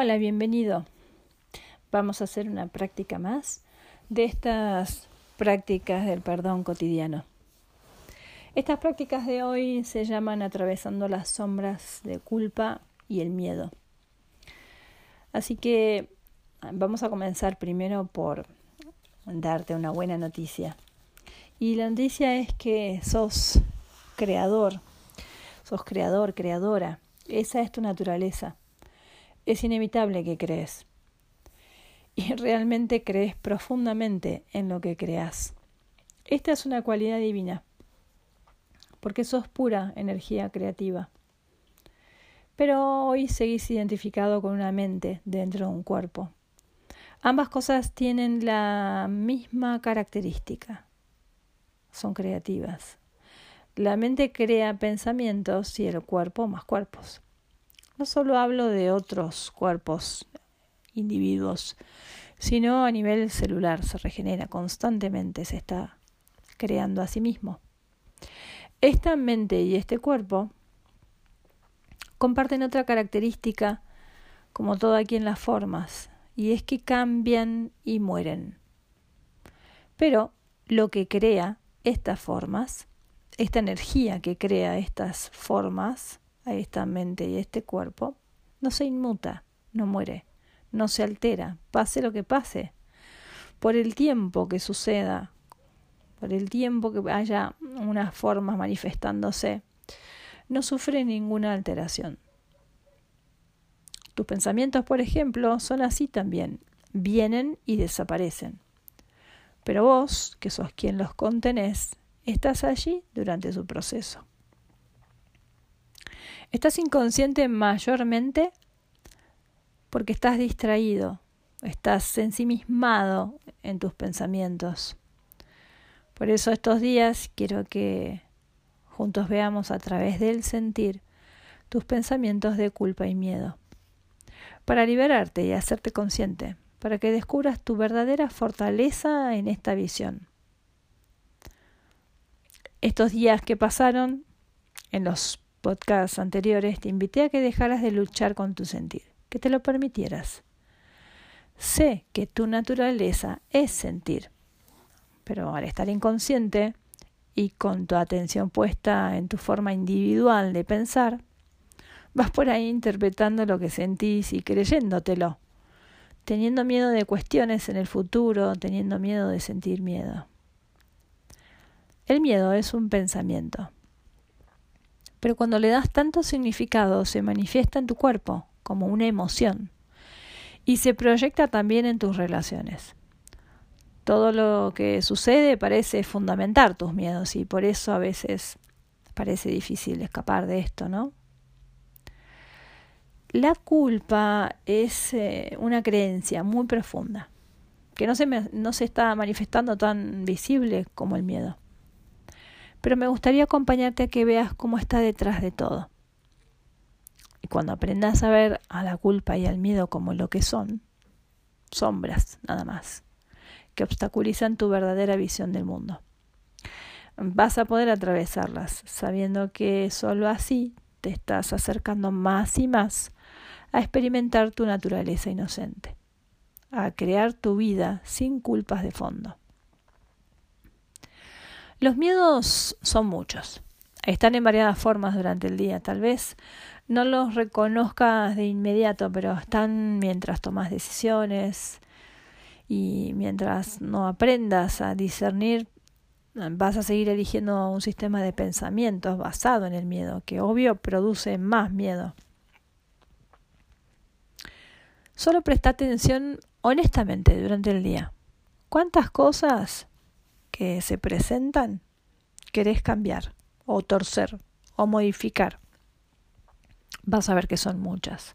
Hola, bienvenido. Vamos a hacer una práctica más de estas prácticas del perdón cotidiano. Estas prácticas de hoy se llaman atravesando las sombras de culpa y el miedo. Así que vamos a comenzar primero por darte una buena noticia. Y la noticia es que sos creador, sos creador, creadora. Esa es tu naturaleza es inevitable que crees. Y realmente crees profundamente en lo que creas. Esta es una cualidad divina, porque sos pura energía creativa. Pero hoy seguís identificado con una mente dentro de un cuerpo. Ambas cosas tienen la misma característica. Son creativas. La mente crea pensamientos y el cuerpo más cuerpos. No solo hablo de otros cuerpos, individuos, sino a nivel celular, se regenera constantemente, se está creando a sí mismo. Esta mente y este cuerpo comparten otra característica, como todo aquí en las formas, y es que cambian y mueren. Pero lo que crea estas formas, esta energía que crea estas formas, esta mente y este cuerpo, no se inmuta, no muere, no se altera, pase lo que pase, por el tiempo que suceda, por el tiempo que haya unas formas manifestándose, no sufre ninguna alteración. Tus pensamientos, por ejemplo, son así también, vienen y desaparecen. Pero vos, que sos quien los contenés, estás allí durante su proceso. Estás inconsciente mayormente porque estás distraído, estás ensimismado en tus pensamientos. Por eso estos días quiero que juntos veamos a través del sentir tus pensamientos de culpa y miedo, para liberarte y hacerte consciente, para que descubras tu verdadera fortaleza en esta visión. Estos días que pasaron en los podcasts anteriores, te invité a que dejaras de luchar con tu sentir, que te lo permitieras. Sé que tu naturaleza es sentir, pero al estar inconsciente y con tu atención puesta en tu forma individual de pensar, vas por ahí interpretando lo que sentís y creyéndotelo, teniendo miedo de cuestiones en el futuro, teniendo miedo de sentir miedo. El miedo es un pensamiento pero cuando le das tanto significado se manifiesta en tu cuerpo como una emoción y se proyecta también en tus relaciones. Todo lo que sucede parece fundamentar tus miedos y por eso a veces parece difícil escapar de esto, ¿no? La culpa es eh, una creencia muy profunda que no se, no se está manifestando tan visible como el miedo pero me gustaría acompañarte a que veas cómo está detrás de todo. Y cuando aprendas a ver a la culpa y al miedo como lo que son, sombras nada más, que obstaculizan tu verdadera visión del mundo. Vas a poder atravesarlas sabiendo que sólo así te estás acercando más y más a experimentar tu naturaleza inocente, a crear tu vida sin culpas de fondo. Los miedos son muchos. Están en variadas formas durante el día. Tal vez no los reconozcas de inmediato, pero están mientras tomas decisiones y mientras no aprendas a discernir, vas a seguir eligiendo un sistema de pensamientos basado en el miedo, que obvio produce más miedo. Solo presta atención honestamente durante el día. ¿Cuántas cosas que se presentan querés cambiar o torcer o modificar, vas a ver que son muchas.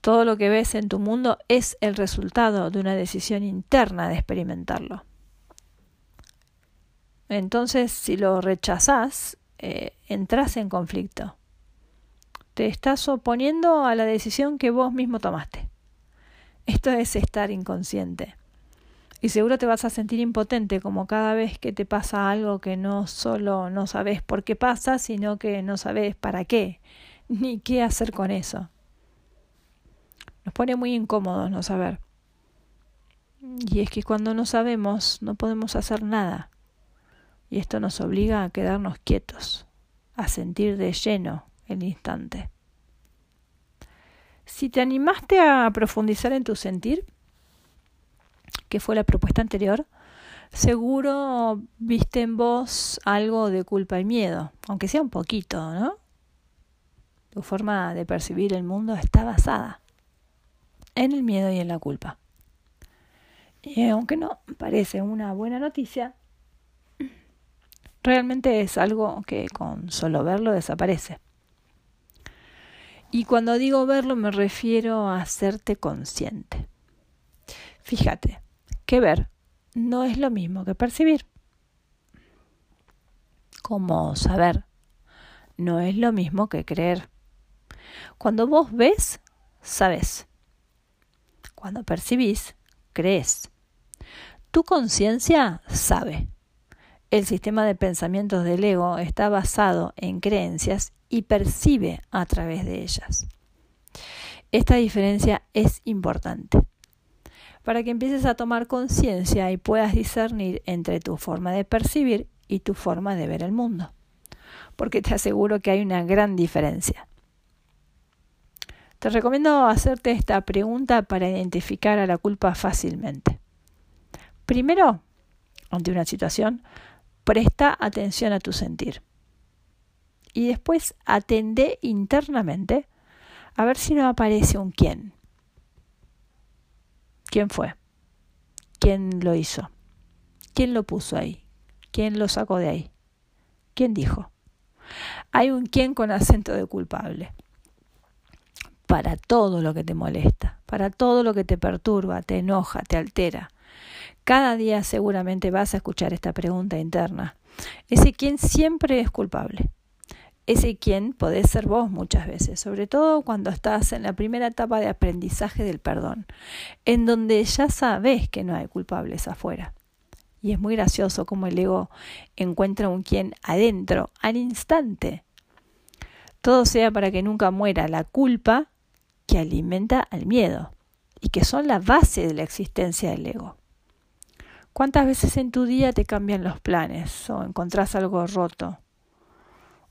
Todo lo que ves en tu mundo es el resultado de una decisión interna de experimentarlo. Entonces, si lo rechazás, eh, entras en conflicto. Te estás oponiendo a la decisión que vos mismo tomaste. Esto es estar inconsciente. Y seguro te vas a sentir impotente como cada vez que te pasa algo que no solo no sabes por qué pasa, sino que no sabes para qué, ni qué hacer con eso. Nos pone muy incómodos no saber. Y es que cuando no sabemos no podemos hacer nada. Y esto nos obliga a quedarnos quietos, a sentir de lleno el instante. Si te animaste a profundizar en tu sentir, que fue la propuesta anterior, seguro viste en vos algo de culpa y miedo, aunque sea un poquito, ¿no? Tu forma de percibir el mundo está basada en el miedo y en la culpa. Y aunque no parece una buena noticia, realmente es algo que con solo verlo desaparece. Y cuando digo verlo me refiero a hacerte consciente. Fíjate, que ver no es lo mismo que percibir. Como saber no es lo mismo que creer. Cuando vos ves, sabes. Cuando percibís, crees. Tu conciencia sabe. El sistema de pensamientos del ego está basado en creencias y percibe a través de ellas. Esta diferencia es importante para que empieces a tomar conciencia y puedas discernir entre tu forma de percibir y tu forma de ver el mundo. Porque te aseguro que hay una gran diferencia. Te recomiendo hacerte esta pregunta para identificar a la culpa fácilmente. Primero, ante una situación, presta atención a tu sentir. Y después atende internamente a ver si no aparece un quién. ¿Quién fue? ¿Quién lo hizo? ¿Quién lo puso ahí? ¿Quién lo sacó de ahí? ¿Quién dijo? Hay un quién con acento de culpable. Para todo lo que te molesta, para todo lo que te perturba, te enoja, te altera, cada día seguramente vas a escuchar esta pregunta interna. Ese quién siempre es culpable. Ese quién podés ser vos muchas veces, sobre todo cuando estás en la primera etapa de aprendizaje del perdón, en donde ya sabes que no hay culpables afuera. Y es muy gracioso como el ego encuentra un quién adentro, al instante. Todo sea para que nunca muera la culpa que alimenta al miedo y que son la base de la existencia del ego. ¿Cuántas veces en tu día te cambian los planes o encontrás algo roto?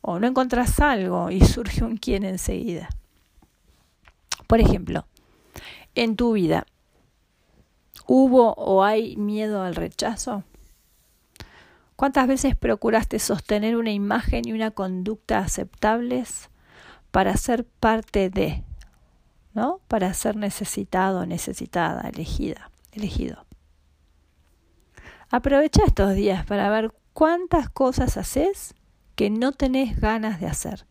O no encontrás algo y surge un quién enseguida. Por ejemplo, en tu vida, ¿hubo o hay miedo al rechazo? ¿Cuántas veces procuraste sostener una imagen y una conducta aceptables para ser parte de, ¿no? Para ser necesitado, necesitada, elegida, elegido. Aprovecha estos días para ver cuántas cosas haces que no tenés ganas de hacer,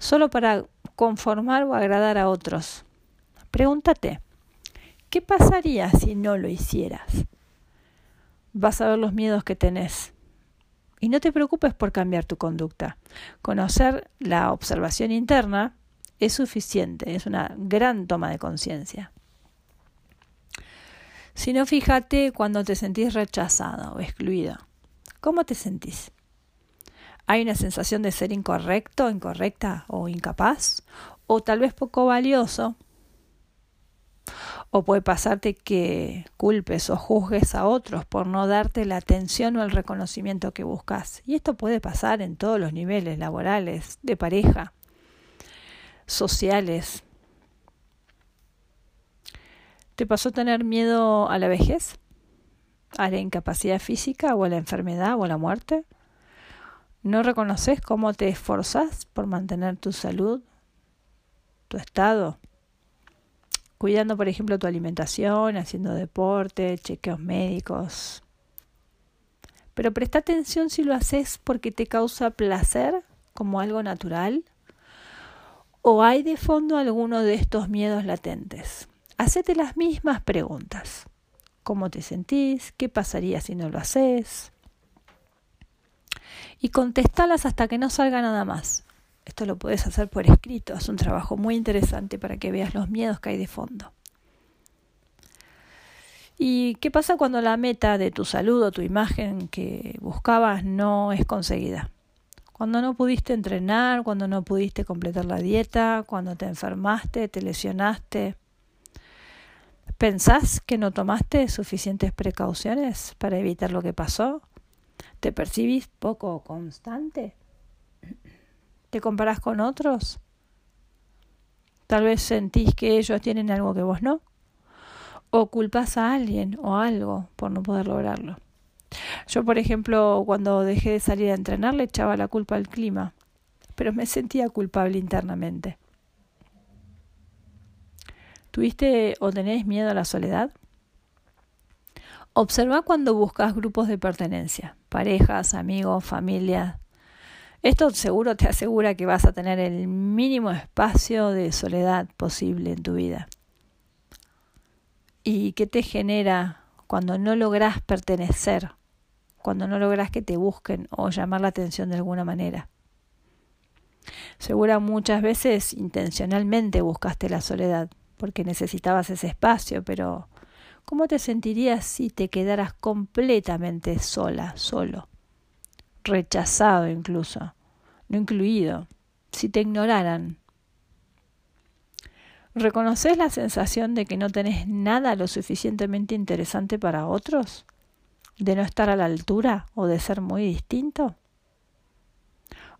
solo para conformar o agradar a otros. Pregúntate, ¿qué pasaría si no lo hicieras? Vas a ver los miedos que tenés. Y no te preocupes por cambiar tu conducta. Conocer la observación interna es suficiente, es una gran toma de conciencia. Si no, fíjate cuando te sentís rechazada o excluida. ¿Cómo te sentís? ¿Hay una sensación de ser incorrecto, incorrecta o incapaz? ¿O tal vez poco valioso? O puede pasarte que culpes o juzgues a otros por no darte la atención o el reconocimiento que buscas. Y esto puede pasar en todos los niveles laborales, de pareja, sociales, ¿Te pasó tener miedo a la vejez? ¿A la incapacidad física o a la enfermedad o a la muerte? ¿No reconoces cómo te esforzas por mantener tu salud, tu estado? Cuidando, por ejemplo, tu alimentación, haciendo deporte, chequeos médicos. Pero presta atención si lo haces porque te causa placer como algo natural o hay de fondo alguno de estos miedos latentes. Hacete las mismas preguntas. ¿Cómo te sentís? ¿Qué pasaría si no lo haces? Y contestalas hasta que no salga nada más. Esto lo puedes hacer por escrito. Es un trabajo muy interesante para que veas los miedos que hay de fondo. ¿Y qué pasa cuando la meta de tu salud o tu imagen que buscabas no es conseguida? Cuando no pudiste entrenar, cuando no pudiste completar la dieta, cuando te enfermaste, te lesionaste, ¿Pensás que no tomaste suficientes precauciones para evitar lo que pasó? ¿Te percibís poco constante? ¿Te comparás con otros? Tal vez sentís que ellos tienen algo que vos no. O culpas a alguien o algo por no poder lograrlo. Yo, por ejemplo, cuando dejé de salir a entrenar le echaba la culpa al clima, pero me sentía culpable internamente. ¿Tuviste o tenés miedo a la soledad? Observa cuando buscas grupos de pertenencia, parejas, amigos, familia. Esto seguro te asegura que vas a tener el mínimo espacio de soledad posible en tu vida. ¿Y qué te genera cuando no logras pertenecer, cuando no logras que te busquen o llamar la atención de alguna manera? Segura muchas veces intencionalmente buscaste la soledad porque necesitabas ese espacio, pero ¿cómo te sentirías si te quedaras completamente sola, solo? Rechazado incluso, no incluido, si te ignoraran, ¿Reconoces la sensación de que no tenés nada lo suficientemente interesante para otros? ¿De no estar a la altura o de ser muy distinto?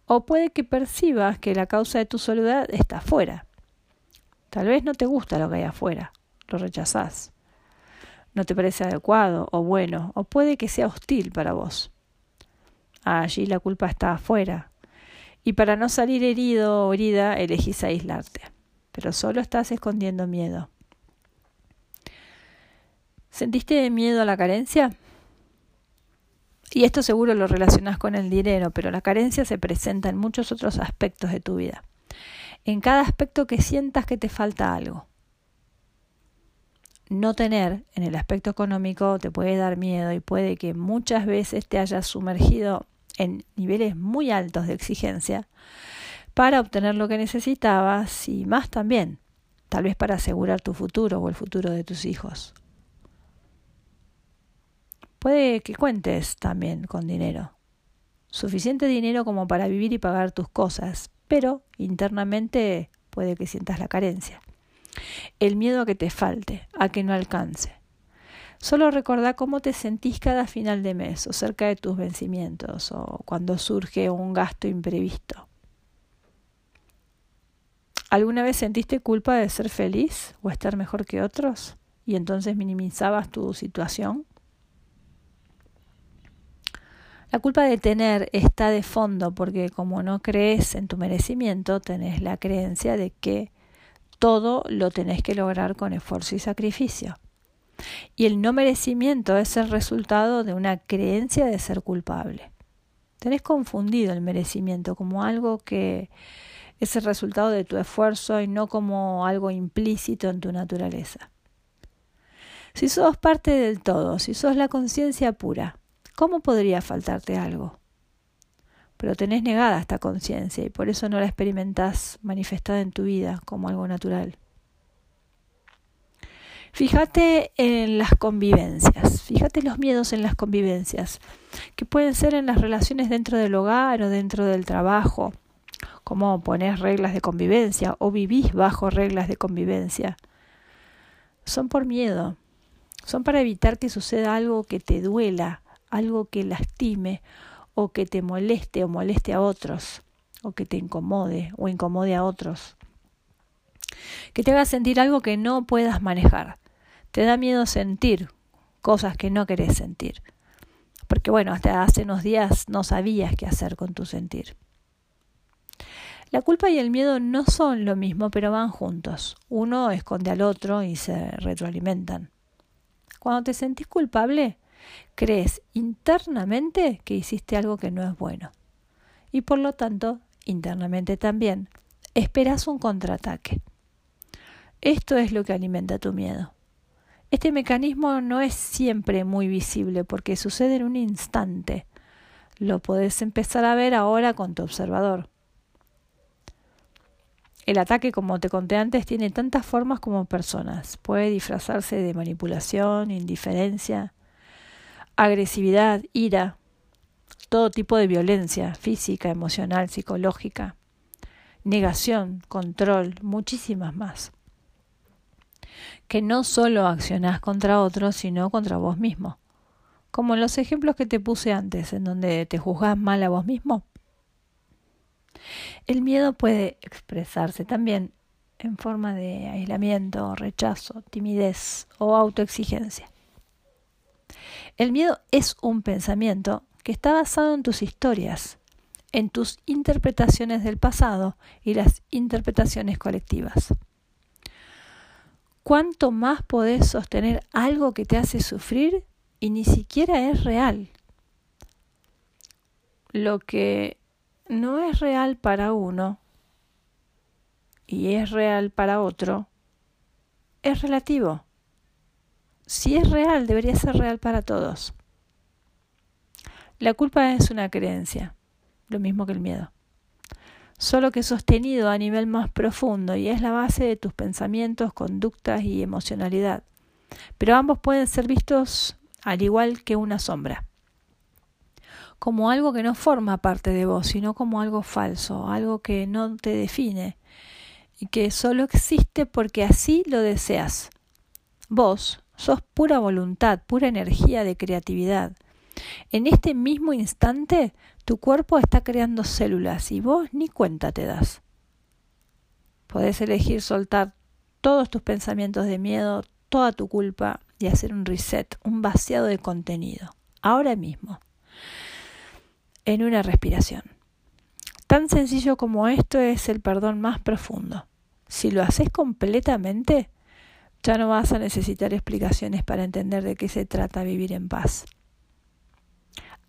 O puede que percibas que la causa de tu soledad está afuera. Tal vez no te gusta lo que hay afuera, lo rechazás. No te parece adecuado o bueno, o puede que sea hostil para vos. Allí la culpa está afuera. Y para no salir herido o herida, elegís aislarte pero solo estás escondiendo miedo. ¿Sentiste miedo a la carencia? Y esto seguro lo relacionas con el dinero, pero la carencia se presenta en muchos otros aspectos de tu vida. En cada aspecto que sientas que te falta algo. No tener en el aspecto económico te puede dar miedo y puede que muchas veces te hayas sumergido en niveles muy altos de exigencia para obtener lo que necesitabas y más también, tal vez para asegurar tu futuro o el futuro de tus hijos. Puede que cuentes también con dinero, suficiente dinero como para vivir y pagar tus cosas, pero internamente puede que sientas la carencia, el miedo a que te falte, a que no alcance. Solo recordá cómo te sentís cada final de mes o cerca de tus vencimientos o cuando surge un gasto imprevisto. ¿Alguna vez sentiste culpa de ser feliz o estar mejor que otros y entonces minimizabas tu situación? La culpa de tener está de fondo porque como no crees en tu merecimiento, tenés la creencia de que todo lo tenés que lograr con esfuerzo y sacrificio. Y el no merecimiento es el resultado de una creencia de ser culpable. Tenés confundido el merecimiento como algo que es el resultado de tu esfuerzo y no como algo implícito en tu naturaleza. Si sos parte del todo, si sos la conciencia pura, ¿cómo podría faltarte algo? Pero tenés negada esta conciencia y por eso no la experimentás manifestada en tu vida como algo natural. Fíjate en las convivencias, fíjate los miedos en las convivencias, que pueden ser en las relaciones dentro del hogar o dentro del trabajo, cómo pones reglas de convivencia o vivís bajo reglas de convivencia. Son por miedo, son para evitar que suceda algo que te duela, algo que lastime o que te moleste o moleste a otros, o que te incomode o incomode a otros. Que te haga sentir algo que no puedas manejar. Te da miedo sentir cosas que no querés sentir. Porque bueno, hasta hace unos días no sabías qué hacer con tu sentir. La culpa y el miedo no son lo mismo, pero van juntos. Uno esconde al otro y se retroalimentan. Cuando te sentís culpable, crees internamente que hiciste algo que no es bueno. Y por lo tanto, internamente también, esperas un contraataque. Esto es lo que alimenta tu miedo. Este mecanismo no es siempre muy visible porque sucede en un instante. Lo puedes empezar a ver ahora con tu observador. El ataque, como te conté antes, tiene tantas formas como personas. Puede disfrazarse de manipulación, indiferencia, agresividad, ira, todo tipo de violencia física, emocional, psicológica, negación, control, muchísimas más. que no solo accionás contra otros, sino contra vos mismo. Como en los ejemplos que te puse antes, en donde te juzgás mal a vos mismo. El miedo puede expresarse también en forma de aislamiento, rechazo, timidez o autoexigencia. El miedo es un pensamiento que está basado en tus historias, en tus interpretaciones del pasado y las interpretaciones colectivas. ¿Cuánto más podés sostener algo que te hace sufrir y ni siquiera es real? Lo que no es real para uno y es real para otro es relativo. Si es real, debería ser real para todos. La culpa es una creencia, lo mismo que el miedo, solo que sostenido a nivel más profundo y es la base de tus pensamientos, conductas y emocionalidad. Pero ambos pueden ser vistos al igual que una sombra, como algo que no forma parte de vos, sino como algo falso, algo que no te define y que solo existe porque así lo deseas. Vos sos pura voluntad, pura energía de creatividad en este mismo instante, tu cuerpo está creando células y vos ni cuenta te das. Podés elegir soltar todos tus pensamientos de miedo, toda tu culpa y hacer un reset, un vaciado de contenido, ahora mismo, en una respiración. Tan sencillo como esto es el perdón más profundo. Si lo haces completamente, ya no vas a necesitar explicaciones para entender de qué se trata vivir en paz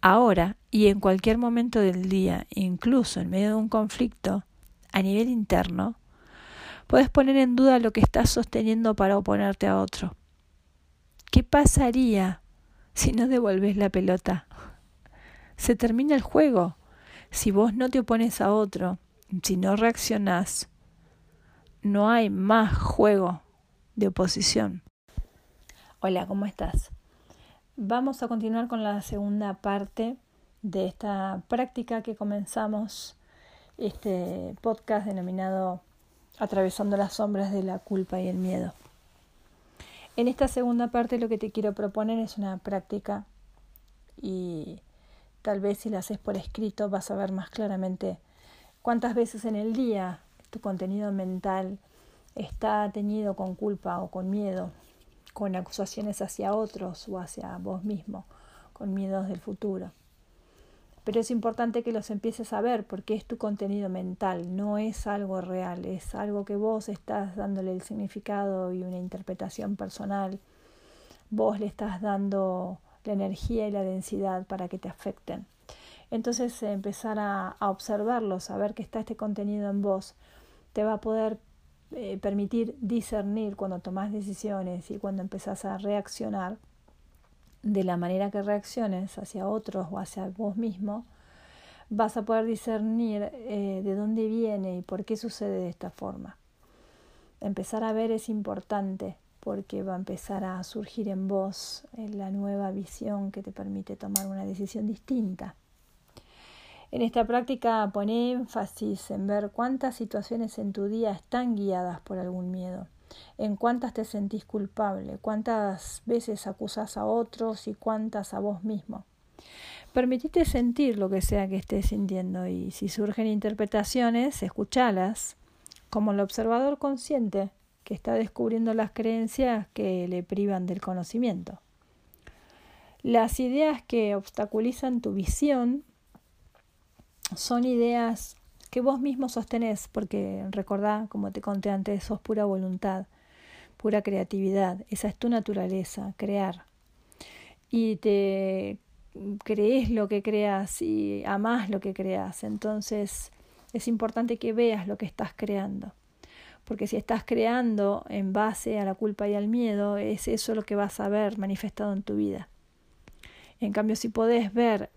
ahora y en cualquier momento del día, incluso en medio de un conflicto a nivel interno, puedes poner en duda lo que estás sosteniendo para oponerte a otro. ¿Qué pasaría si no devolves la pelota? Se termina el juego. Si vos no te opones a otro, si no reaccionás, no hay más juego de oposición. Hola, ¿cómo estás? Vamos a continuar con la segunda parte de esta práctica que comenzamos, este podcast denominado Atravesando las sombras de la culpa y el miedo. En esta segunda parte lo que te quiero proponer es una práctica y tal vez si la haces por escrito vas a ver más claramente cuántas veces en el día tu contenido mental está teñido con culpa o con miedo con acusaciones hacia otros o hacia vos mismo, con miedos del futuro. Pero es importante que los empieces a ver porque es tu contenido mental, no es algo real, es algo que vos estás dándole el significado y una interpretación personal. Vos le estás dando la energía y la densidad para que te afecten. Entonces empezar a, a observarlos, a ver que está este contenido en vos, te va a poder eh, permitir discernir cuando tomas decisiones y cuando empezás a reaccionar de la manera que reacciones hacia otros o hacia vos mismo, vas a poder discernir eh, de dónde viene y por qué sucede de esta forma. Empezar a ver es importante porque va a empezar a surgir en vos la nueva visión que te permite tomar una decisión distinta. En esta práctica pone énfasis en ver cuántas situaciones en tu día están guiadas por algún miedo, en cuántas te sentís culpable, cuántas veces acusas a otros y cuántas a vos mismo. Permitite sentir lo que sea que estés sintiendo y si surgen interpretaciones, escuchalas como el observador consciente que está descubriendo las creencias que le privan del conocimiento. Las ideas que obstaculizan tu visión son ideas que vos mismo sostenés, porque recordá, como te conté antes, sos pura voluntad, pura creatividad, esa es tu naturaleza, crear. Y te crees lo que creas y amás lo que creas, entonces es importante que veas lo que estás creando. Porque si estás creando en base a la culpa y al miedo, es eso lo que vas a ver manifestado en tu vida. En cambio, si podés ver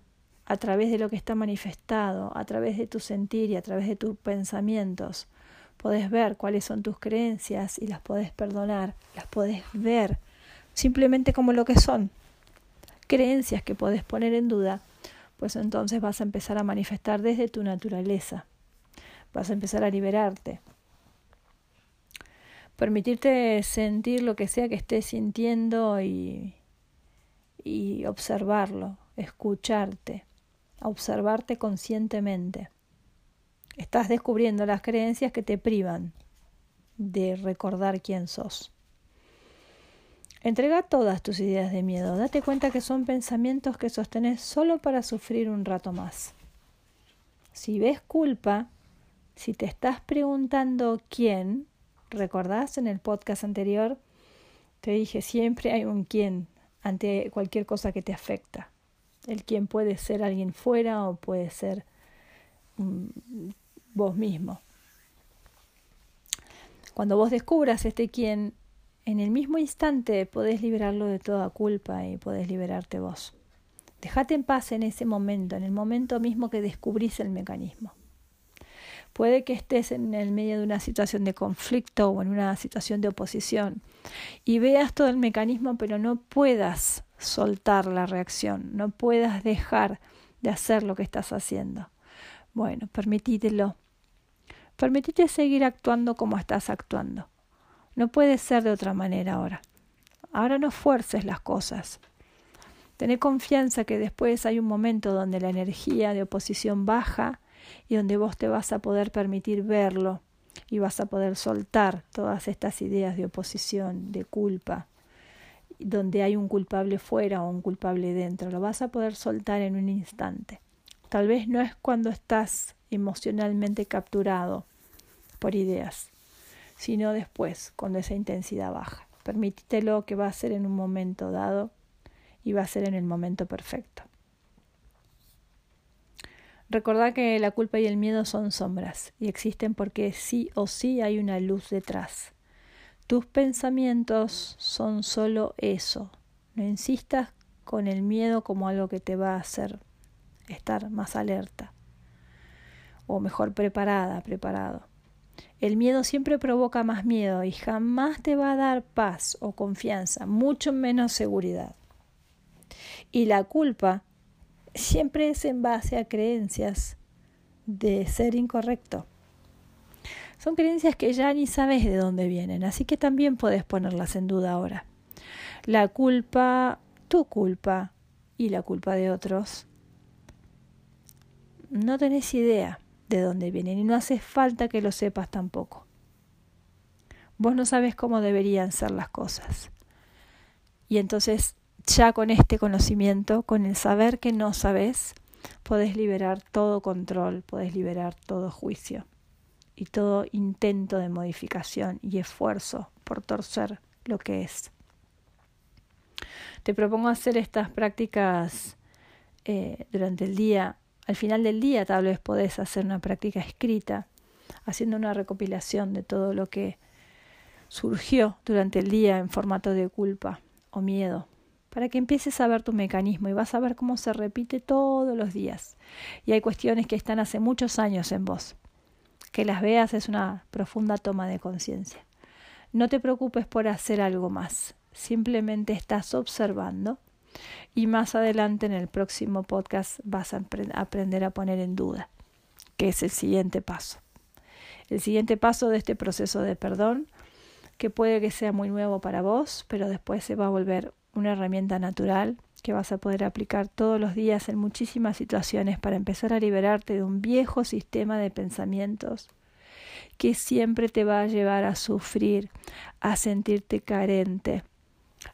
a través de lo que está manifestado, a través de tu sentir y a través de tus pensamientos, podés ver cuáles son tus creencias y las podés perdonar, las podés ver simplemente como lo que son, creencias que podés poner en duda, pues entonces vas a empezar a manifestar desde tu naturaleza, vas a empezar a liberarte. Permitirte sentir lo que sea que estés sintiendo y, y observarlo, escucharte, observarte conscientemente. Estás descubriendo las creencias que te privan de recordar quién sos. Entrega todas tus ideas de miedo. Date cuenta que son pensamientos que sostenés solo para sufrir un rato más. Si ves culpa, si te estás preguntando quién, ¿recordás en el podcast anterior? Te dije, siempre hay un quién ante cualquier cosa que te afecta. El quién puede ser alguien fuera o puede ser mm, vos mismo. Cuando vos descubras este quién, en el mismo instante podés liberarlo de toda culpa y podés liberarte vos. Dejate en paz en ese momento, en el momento mismo que descubrís el mecanismo. Puede que estés en el medio de una situación de conflicto o en una situación de oposición y veas todo el mecanismo, pero no puedas soltar la reacción, no puedas dejar de hacer lo que estás haciendo. Bueno, permitítelo. Permitite seguir actuando como estás actuando. No puede ser de otra manera ahora. Ahora no fuerces las cosas. Tené confianza que después hay un momento donde la energía de oposición baja y donde vos te vas a poder permitir verlo y vas a poder soltar todas estas ideas de oposición, de culpa, donde hay un culpable fuera o un culpable dentro. Lo vas a poder soltar en un instante. Tal vez no es cuando estás emocionalmente capturado por ideas sino después, cuando esa intensidad baja. Permítelo que va a ser en un momento dado y va a ser en el momento perfecto. Recordá que la culpa y el miedo son sombras y existen porque sí o sí hay una luz detrás. Tus pensamientos son solo eso. No insistas con el miedo como algo que te va a hacer estar más alerta o mejor preparada, preparado. El miedo siempre provoca más miedo y jamás te va a dar paz o confianza, mucho menos seguridad. Y la culpa siempre es en base a creencias de ser incorrecto. Son creencias que ya ni sabes de dónde vienen, así que también puedes ponerlas en duda ahora. La culpa, tu culpa y la culpa de otros, no tenés idea de dónde vienen y no hace falta que lo sepas tampoco. Vos no sabes cómo deberían ser las cosas. Y entonces ya con este conocimiento, con el saber que no sabes, podés liberar todo control, podés liberar todo juicio y todo intento de modificación y esfuerzo por torcer lo que es. Te propongo hacer estas prácticas eh, durante el día al final del día tal vez podés hacer una práctica escrita, haciendo una recopilación de todo lo que surgió durante el día en formato de culpa o miedo, para que empieces a ver tu mecanismo y vas a ver cómo se repite todos los días. Y hay cuestiones que están hace muchos años en vos. Que las veas es una profunda toma de conciencia. No te preocupes por hacer algo más, simplemente estás observando y más adelante en el próximo podcast vas a aprender a poner en duda, que es el siguiente paso. El siguiente paso de este proceso de perdón, que puede que sea muy nuevo para vos, pero después se va a volver una herramienta natural que vas a poder aplicar todos los días en muchísimas situaciones para empezar a liberarte de un viejo sistema de pensamientos que siempre te va a llevar a sufrir, a sentirte carente,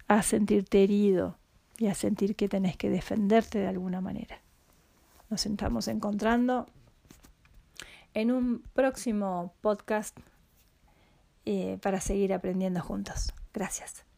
a sentirte herido, y a sentir que tenés que defenderte de alguna manera. Nos estamos encontrando en un próximo podcast eh, para seguir aprendiendo juntos. Gracias.